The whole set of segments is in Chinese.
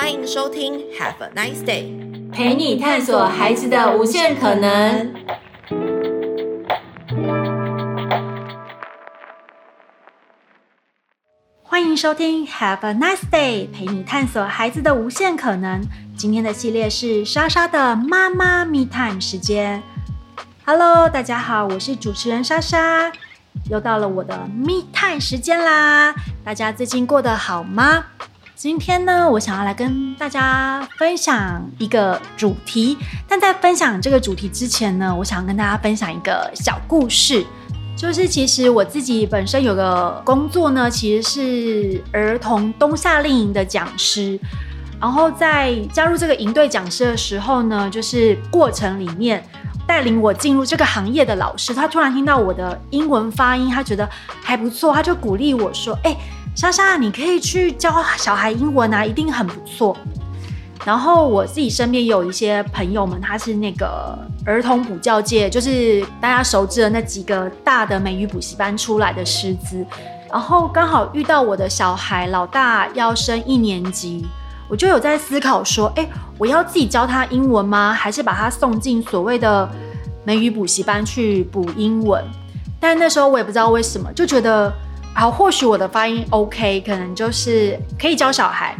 欢迎收听 Have a nice day，陪你探索孩子的无限可能。欢迎收听 Have a nice day，陪你探索孩子的无限可能。今天的系列是莎莎的妈妈 Me Time 时间。Hello，大家好，我是主持人莎莎，又到了我的 Me Time 时间啦。大家最近过得好吗？今天呢，我想要来跟大家分享一个主题。但在分享这个主题之前呢，我想跟大家分享一个小故事。就是其实我自己本身有个工作呢，其实是儿童冬夏令营的讲师。然后在加入这个营队讲师的时候呢，就是过程里面。带领我进入这个行业的老师，他突然听到我的英文发音，他觉得还不错，他就鼓励我说：“哎，莎莎，你可以去教小孩英文啊，一定很不错。”然后我自己身边也有一些朋友们，他是那个儿童补教界，就是大家熟知的那几个大的美语补习班出来的师资，然后刚好遇到我的小孩老大要升一年级。我就有在思考说，哎，我要自己教他英文吗？还是把他送进所谓的美语补习班去补英文？但那时候我也不知道为什么，就觉得好，或许我的发音 OK，可能就是可以教小孩。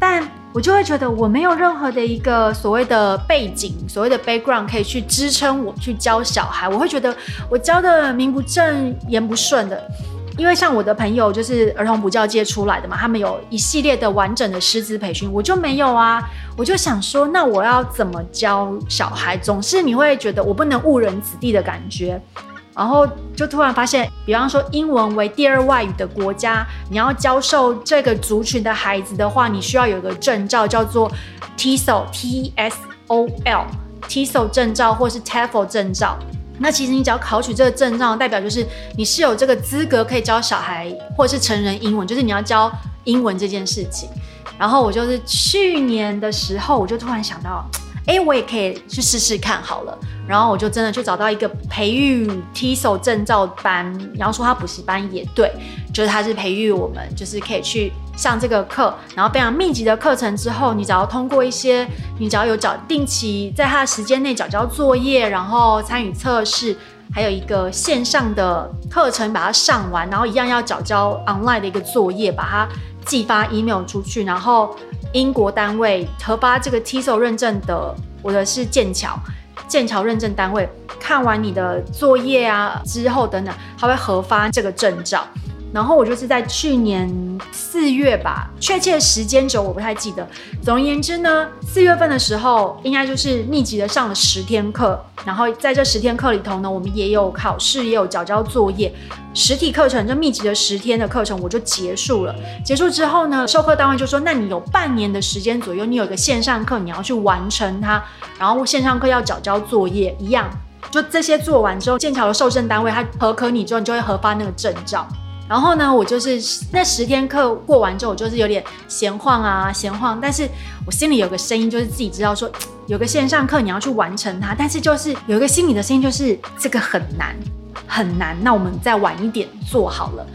但我就会觉得我没有任何的一个所谓的背景，所谓的 background 可以去支撑我去教小孩。我会觉得我教的名不正言不顺的。因为像我的朋友就是儿童补教界出来的嘛，他们有一系列的完整的师资培训，我就没有啊。我就想说，那我要怎么教小孩？总是你会觉得我不能误人子弟的感觉，然后就突然发现，比方说英文为第二外语的国家，你要教授这个族群的孩子的话，你需要有个证照叫做 TESOL，T S O L，TESOL 证照或是 TEFL 证照。那其实你只要考取这个证照，代表就是你是有这个资格可以教小孩或是成人英文，就是你要教英文这件事情。然后我就是去年的时候，我就突然想到，哎，我也可以去试试看好了。然后我就真的去找到一个培育 teso 证照班，然后说他补习班也对，就是他是培育我们，就是可以去上这个课，然后非常密集的课程之后，你只要通过一些，你只要有找定期在他的时间内缴交作业，然后参与测试，还有一个线上的课程把它上完，然后一样要缴交 online 的一个作业，把它寄发 email 出去，然后英国单位核发这个 TESOL 认证的，我的是剑桥。剑桥认证单位看完你的作业啊之后等等，他会核发这个证照。然后我就是在去年四月吧，确切时间轴我不太记得。总而言之呢，四月份的时候应该就是密集的上了十天课。然后在这十天课里头呢，我们也有考试，也有缴交作业。实体课程就密集的十天的课程我就结束了。结束之后呢，授课单位就说：“那你有半年的时间左右，你有一个线上课，你要去完成它。然后线上课要缴交作业，一样，就这些做完之后，剑桥的受证单位他核可你之后，你就会核发那个证照。”然后呢，我就是那十天课过完之后，我就是有点闲晃啊，闲晃。但是我心里有个声音，就是自己知道说，有个线上课你要去完成它。但是就是有一个心里的声音，就是这个很难，很难。那我们再晚一点做好了，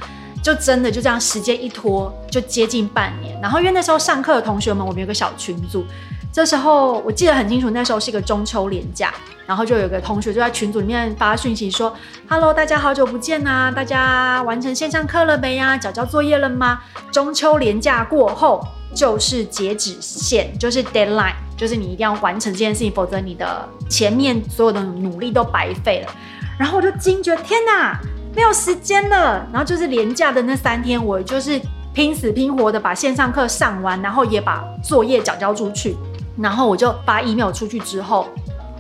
就真的就这样，时间一拖就接近半年。然后因为那时候上课的同学们，我们有个小群组。这时候我记得很清楚，那时候是一个中秋连假，然后就有个同学就在群组里面发讯息说：“Hello，大家好久不见呐，大家完成线上课了没呀？缴交作业了吗？中秋连假过后就是截止线，就是 deadline，就是你一定要完成这件事情，否则你的前面所有的努力都白费了。”然后我就惊觉，天哪，没有时间了。然后就是连假的那三天，我就是拼死拼活的把线上课上完，然后也把作业缴交出去。然后我就发 email 出去之后，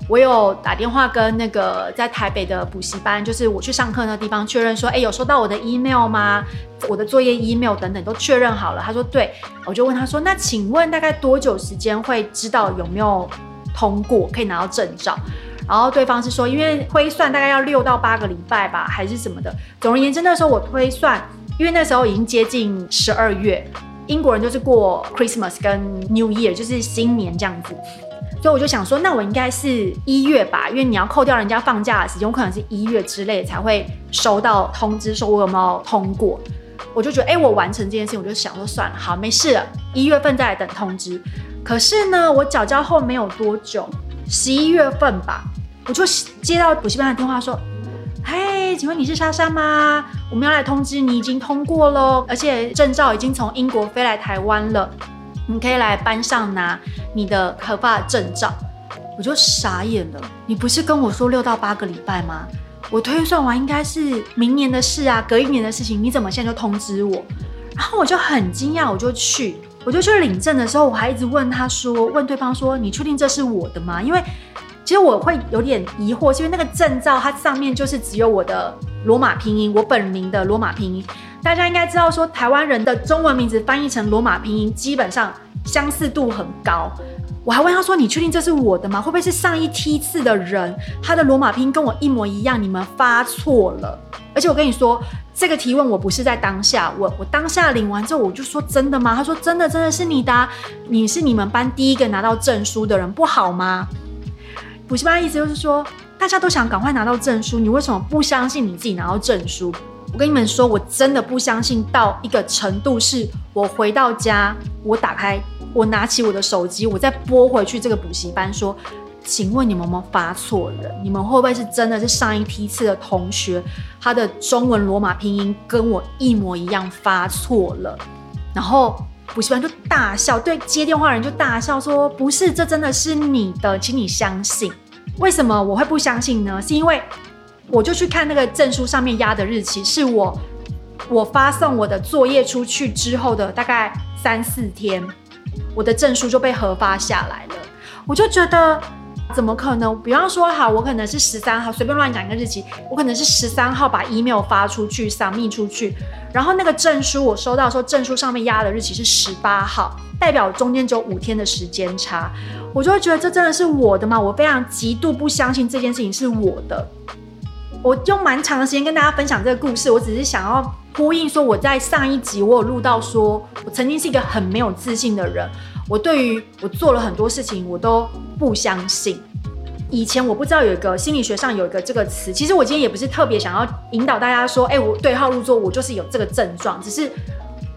我有打电话跟那个在台北的补习班，就是我去上课那地方确认说，哎，有收到我的 email 吗？我的作业 email 等等都确认好了。他说对，我就问他说，那请问大概多久时间会知道有没有通过，可以拿到证照？然后对方是说，因为推算大概要六到八个礼拜吧，还是什么的。总而言之，那时候我推算，因为那时候已经接近十二月。英国人就是过 Christmas 跟 New Year，就是新年这样子，所以我就想说，那我应该是一月吧，因为你要扣掉人家放假的时间，有可能是一月之类才会收到通知说我有没有通过。我就觉得，哎，我完成这件事情，我就想说算了，好，没事了，一月份再来等通知。可是呢，我缴交后没有多久，十一月份吧，我就接到补习班的电话说，嘿，请问你是莎莎吗？我们要来通知你已经通过了，而且证照已经从英国飞来台湾了，你可以来班上拿你的合法证照。我就傻眼了，你不是跟我说六到八个礼拜吗？我推算完应该是明年的事啊，隔一年的事情，你怎么现在就通知我？然后我就很惊讶，我就去，我就去领证的时候，我还一直问他说，问对方说，你确定这是我的吗？因为其实我会有点疑惑，是因为那个证照它上面就是只有我的罗马拼音，我本名的罗马拼音。大家应该知道说，台湾人的中文名字翻译成罗马拼音，基本上相似度很高。我还问他说：“你确定这是我的吗？会不会是上一梯次的人，他的罗马拼音跟我一模一样？你们发错了。而且我跟你说，这个提问我不是在当下，我我当下领完之后我就说真的吗？他说真的，真的是你的，你是你们班第一个拿到证书的人，不好吗？补习班的意思就是说，大家都想赶快拿到证书，你为什么不相信你自己拿到证书？我跟你们说，我真的不相信到一个程度，是我回到家，我打开。”我拿起我的手机，我再拨回去这个补习班，说：“请问你们有没有发错人？你们会不会是真的是上一批次的同学？他的中文罗马拼音跟我一模一样发错了？”然后补习班就大笑，对接电话人就大笑说：“不是，这真的是你的，请你相信。”为什么我会不相信呢？是因为我就去看那个证书上面压的日期，是我我发送我的作业出去之后的大概三四天。我的证书就被核发下来了，我就觉得怎么可能？比方说，好，我可能是十三号，随便乱讲一个日期，我可能是十三号把 email 发出去，submit 出去，然后那个证书我收到的时候，证书上面压的日期是十八号，代表中间只有五天的时间差，我就会觉得这真的是我的吗？我非常极度不相信这件事情是我的。我用蛮长的时间跟大家分享这个故事，我只是想要。呼应说，我在上一集我有录到说，我曾经是一个很没有自信的人。我对于我做了很多事情，我都不相信。以前我不知道有一个心理学上有一个这个词，其实我今天也不是特别想要引导大家说，哎，我对号入座，我就是有这个症状。只是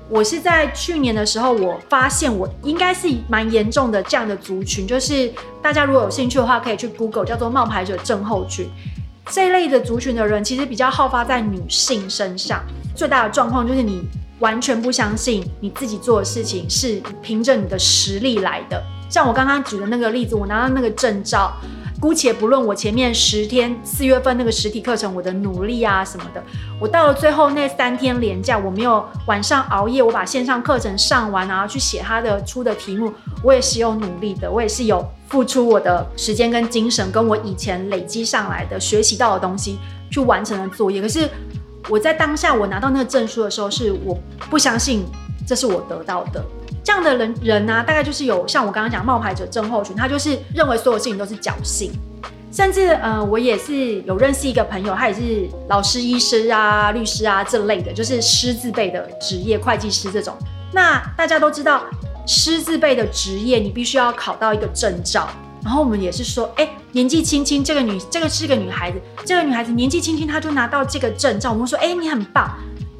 我是在去年的时候，我发现我应该是蛮严重的这样的族群，就是大家如果有兴趣的话，可以去 Google 叫做冒牌者症候群。这一类的族群的人，其实比较好发在女性身上。最大的状况就是你完全不相信你自己做的事情是凭着你的实力来的。像我刚刚举的那个例子，我拿到那个证照，姑且不论我前面十天四月份那个实体课程我的努力啊什么的，我到了最后那三天连假，我没有晚上熬夜，我把线上课程上完，然后去写他的出的题目，我也是有努力的，我也是有付出我的时间跟精神，跟我以前累积上来的学习到的东西去完成了作业。可是我在当下我拿到那个证书的时候，是我不相信这是我得到的。这样的人人呢、啊，大概就是有像我刚刚讲冒牌者症候群，他就是认为所有事情都是侥幸，甚至呃，我也是有认识一个朋友，他也是老师、医师啊、律师啊这类的，就是师字辈的职业，会计师这种。那大家都知道，师字辈的职业，你必须要考到一个证照。然后我们也是说，哎，年纪轻轻，这个女，这个是个女孩子，这个女孩子年纪轻轻，她就拿到这个证照，我们说，哎，你很棒。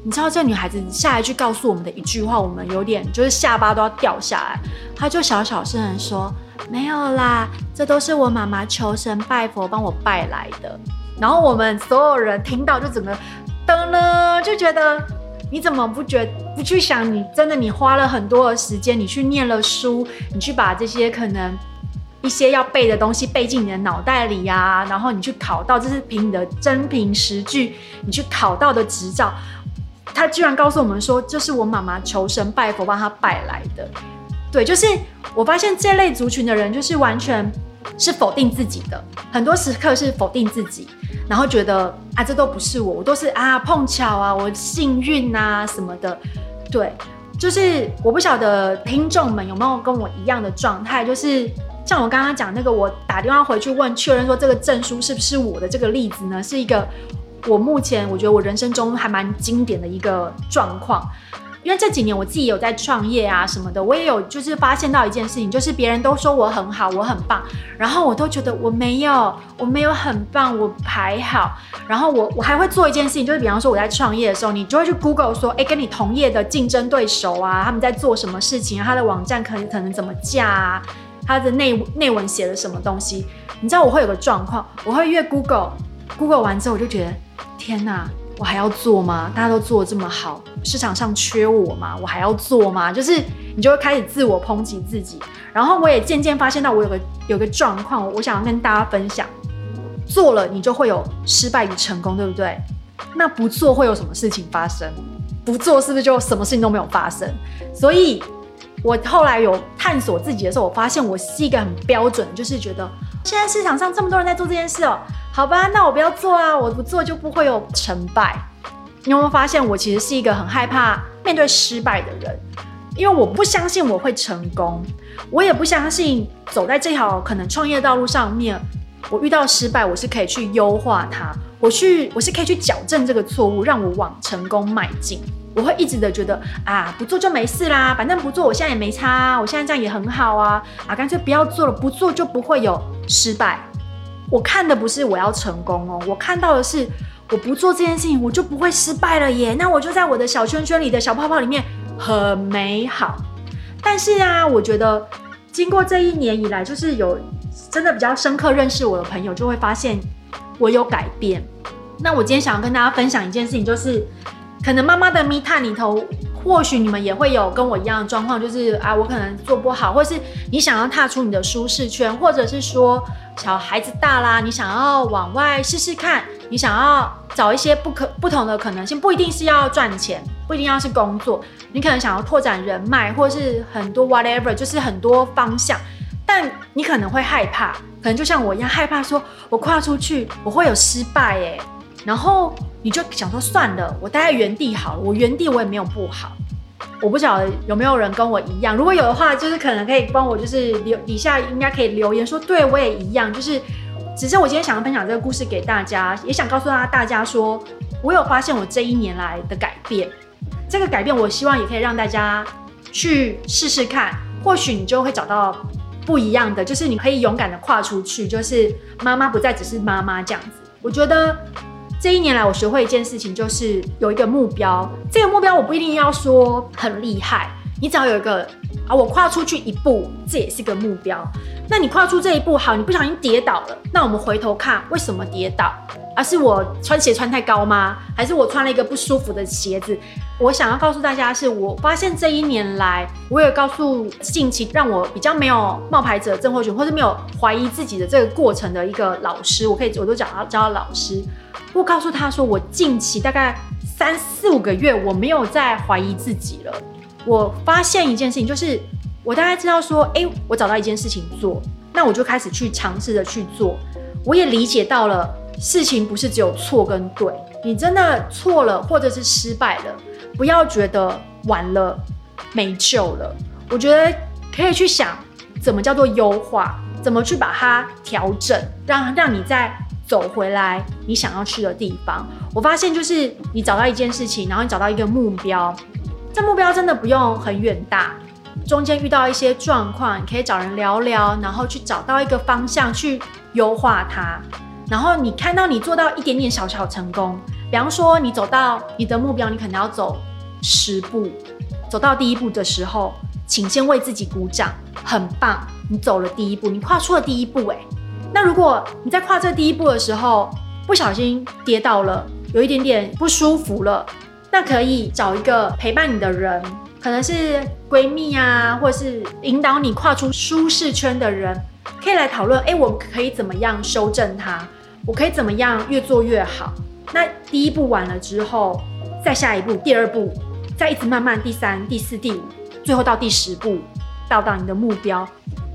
你知道这女孩子下一句告诉我们的一句话，我们有点就是下巴都要掉下来。她就小小声地说：“没有啦，这都是我妈妈求神拜佛帮我拜来的。”然后我们所有人听到就整个噔了，就觉得你怎么不觉不去想？你真的你花了很多的时间，你去念了书，你去把这些可能一些要背的东西背进你的脑袋里呀，然后你去考到，这是凭你的真凭实据，你去考到的执照。他居然告诉我们说，这是我妈妈求神拜佛帮他拜来的。对，就是我发现这类族群的人，就是完全是否定自己的，很多时刻是否定自己，然后觉得啊，这都不是我，我都是啊碰巧啊，我幸运啊什么的。对，就是我不晓得听众们有没有跟我一样的状态，就是像我刚刚讲那个，我打电话回去问确认说这个证书是不是我的这个例子呢，是一个。我目前我觉得我人生中还蛮经典的一个状况，因为这几年我自己有在创业啊什么的，我也有就是发现到一件事情，就是别人都说我很好，我很棒，然后我都觉得我没有，我没有很棒，我还好。然后我我还会做一件事情，就是比方说我在创业的时候，你就会去 Google 说，哎，跟你同业的竞争对手啊，他们在做什么事情，他的网站可能可能怎么架啊，他的内内文写了什么东西。你知道我会有个状况，我会越 Google Google 完之后我就觉得，天哪！我还要做吗？大家都做的这么好，市场上缺我吗？我还要做吗？就是你就会开始自我抨击自己，然后我也渐渐发现到我有个有个状况，我想要跟大家分享：做了你就会有失败与成功，对不对？那不做会有什么事情发生？不做是不是就什么事情都没有发生？所以，我后来有探索自己的时候，我发现我是一个很标准，就是觉得现在市场上这么多人在做这件事哦。好吧，那我不要做啊！我不做就不会有成败。你有没有发现，我其实是一个很害怕面对失败的人？因为我不相信我会成功，我也不相信走在这条可能创业道路上面，我遇到失败，我是可以去优化它，我去，我是可以去矫正这个错误，让我往成功迈进。我会一直的觉得啊，不做就没事啦，反正不做，我现在也没差啊，我现在这样也很好啊，啊，干脆不要做了，不做就不会有失败。我看的不是我要成功哦，我看到的是我不做这件事情，我就不会失败了耶。那我就在我的小圈圈里的小泡泡里面很美好。但是啊，我觉得经过这一年以来，就是有真的比较深刻认识我的朋友，就会发现我有改变。那我今天想要跟大家分享一件事情，就是可能妈妈的密探里头，或许你们也会有跟我一样的状况，就是啊，我可能做不好，或是你想要踏出你的舒适圈，或者是说。小孩子大啦，你想要往外试试看，你想要找一些不可不同的可能性，不一定是要赚钱，不一定要是工作，你可能想要拓展人脉，或是很多 whatever，就是很多方向，但你可能会害怕，可能就像我一样害怕，说我跨出去我会有失败诶，然后你就想说算了，我待在原地好了，我原地我也没有不好。我不晓得有没有人跟我一样，如果有的话，就是可能可以帮我，就是留底下应该可以留言说，对我也一样，就是只是我今天想要分享这个故事给大家，也想告诉大家，大家说我有发现我这一年来的改变，这个改变我希望也可以让大家去试试看，或许你就会找到不一样的，就是你可以勇敢的跨出去，就是妈妈不再只是妈妈这样子，我觉得。这一年来，我学会一件事情，就是有一个目标。这个目标我不一定要说很厉害，你只要有一个啊，我跨出去一步，这也是个目标。那你跨出这一步，好，你不小心跌倒了，那我们回头看为什么跌倒？而是我穿鞋穿太高吗？还是我穿了一个不舒服的鞋子？我想要告诉大家是，我发现这一年来，我有告诉近期让我比较没有冒牌者症候群，或者没有怀疑自己的这个过程的一个老师，我可以我都叫他叫老师。我告诉他说，我近期大概三四五个月，我没有再怀疑自己了。我发现一件事情，就是我大概知道说，哎，我找到一件事情做，那我就开始去尝试着去做。我也理解到了。事情不是只有错跟对，你真的错了或者是失败了，不要觉得完了没救了。我觉得可以去想怎么叫做优化，怎么去把它调整，让让你在走回来你想要去的地方。我发现就是你找到一件事情，然后你找到一个目标，这目标真的不用很远大，中间遇到一些状况，你可以找人聊聊，然后去找到一个方向去优化它。然后你看到你做到一点点小小成功，比方说你走到你的目标，你可能要走十步，走到第一步的时候，请先为自己鼓掌，很棒，你走了第一步，你跨出了第一步，诶。那如果你在跨这第一步的时候不小心跌倒了，有一点点不舒服了，那可以找一个陪伴你的人，可能是闺蜜啊，或者是引导你跨出舒适圈的人。可以来讨论，哎，我可以怎么样修正它？我可以怎么样越做越好？那第一步完了之后，再下一步，第二步，再一直慢慢，第三、第四、第五，最后到第十步，到达你的目标。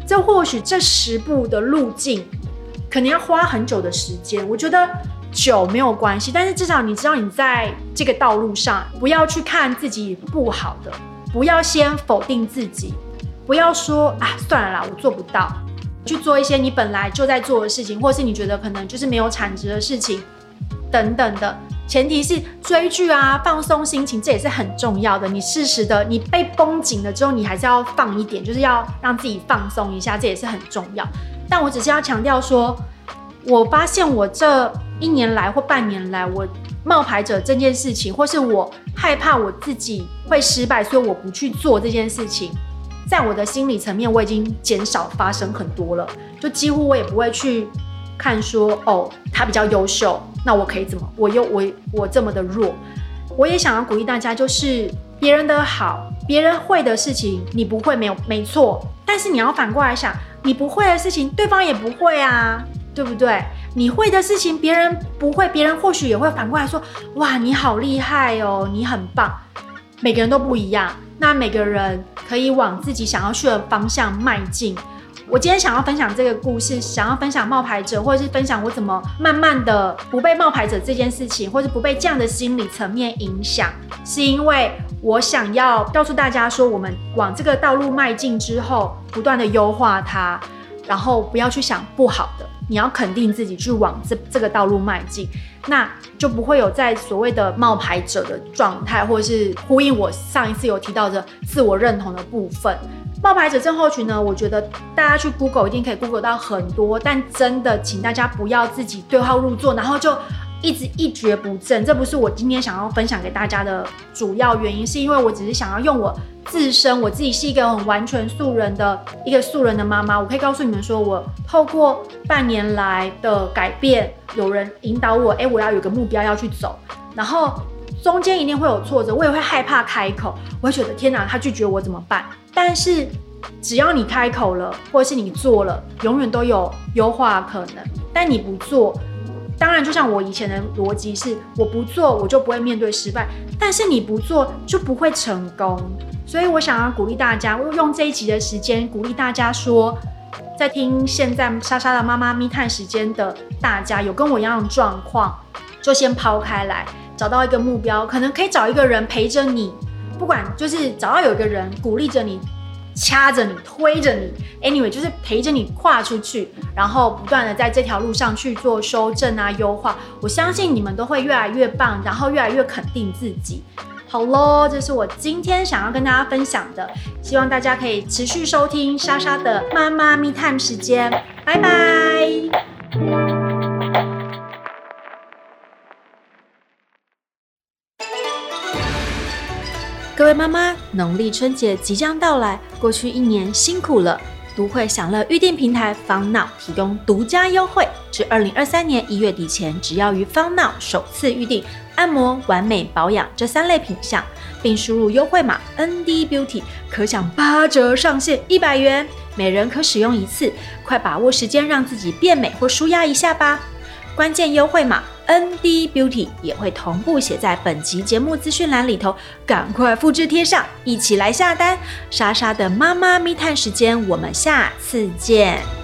这或许这十步的路径，可能要花很久的时间。我觉得久没有关系，但是至少你知道你在这个道路上，不要去看自己不好的，不要先否定自己，不要说啊，算了啦，我做不到。去做一些你本来就在做的事情，或是你觉得可能就是没有产值的事情，等等的，前提是追剧啊，放松心情，这也是很重要的。你适时的，你被绷紧了之后，你还是要放一点，就是要让自己放松一下，这也是很重要。但我只是要强调说，我发现我这一年来或半年来，我冒牌者这件事情，或是我害怕我自己会失败，所以我不去做这件事情，在我的心理层面，我已经减少发生很多了，就几乎我也不会去。看说哦，他比较优秀，那我可以怎么？我又我我这么的弱，我也想要鼓励大家，就是别人的好，别人会的事情你不会没有没错，但是你要反过来想，你不会的事情对方也不会啊，对不对？你会的事情别人不会，别人或许也会反过来说，哇，你好厉害哦，你很棒。每个人都不一样，那每个人可以往自己想要去的方向迈进。我今天想要分享这个故事，想要分享冒牌者，或者是分享我怎么慢慢的不被冒牌者这件事情，或者不被这样的心理层面影响，是因为我想要告诉大家说，我们往这个道路迈进之后，不断的优化它，然后不要去想不好的，你要肯定自己去往这这个道路迈进，那就不会有在所谓的冒牌者的状态，或者是呼应我上一次有提到的自我认同的部分。冒牌者症候群呢，我觉得大家去 Google 一定可以 Google 到很多，但真的请大家不要自己对号入座，然后就一直一蹶不振。这不是我今天想要分享给大家的主要原因，是因为我只是想要用我自身，我自己是一个很完全素人的一个素人的妈妈，我可以告诉你们说，我透过半年来的改变，有人引导我，哎，我要有个目标要去走，然后中间一定会有挫折，我也会害怕开口，我会觉得天哪，他拒绝我怎么办？但是，只要你开口了，或者是你做了，永远都有优化可能。但你不做，当然就像我以前的逻辑是，我不做我就不会面对失败。但是你不做就不会成功。所以我想要鼓励大家，我用这一集的时间鼓励大家说，在听现在莎莎的妈妈密探时间的大家，有跟我一样的状况，就先抛开来，找到一个目标，可能可以找一个人陪着你。不管就是找到有一个人鼓励着你，掐着你，推着你，anyway 就是陪着你跨出去，然后不断的在这条路上去做修正啊、优化。我相信你们都会越来越棒，然后越来越肯定自己。好喽，这是我今天想要跟大家分享的，希望大家可以持续收听莎莎的妈妈密探时间，拜拜。妈妈，农历春节即将到来，过去一年辛苦了。都会享乐预订平台方闹提供独家优惠，至二零二三年一月底前，只要于方闹首次预订按摩、完美保养这三类品项，并输入优惠码 ND Beauty，可享八折上限一百元，每人可使用一次。快把握时间，让自己变美或舒压一下吧！关键优惠码 ND Beauty 也会同步写在本集节目资讯栏里头，赶快复制贴上，一起来下单！莎莎的妈妈密探时间，我们下次见。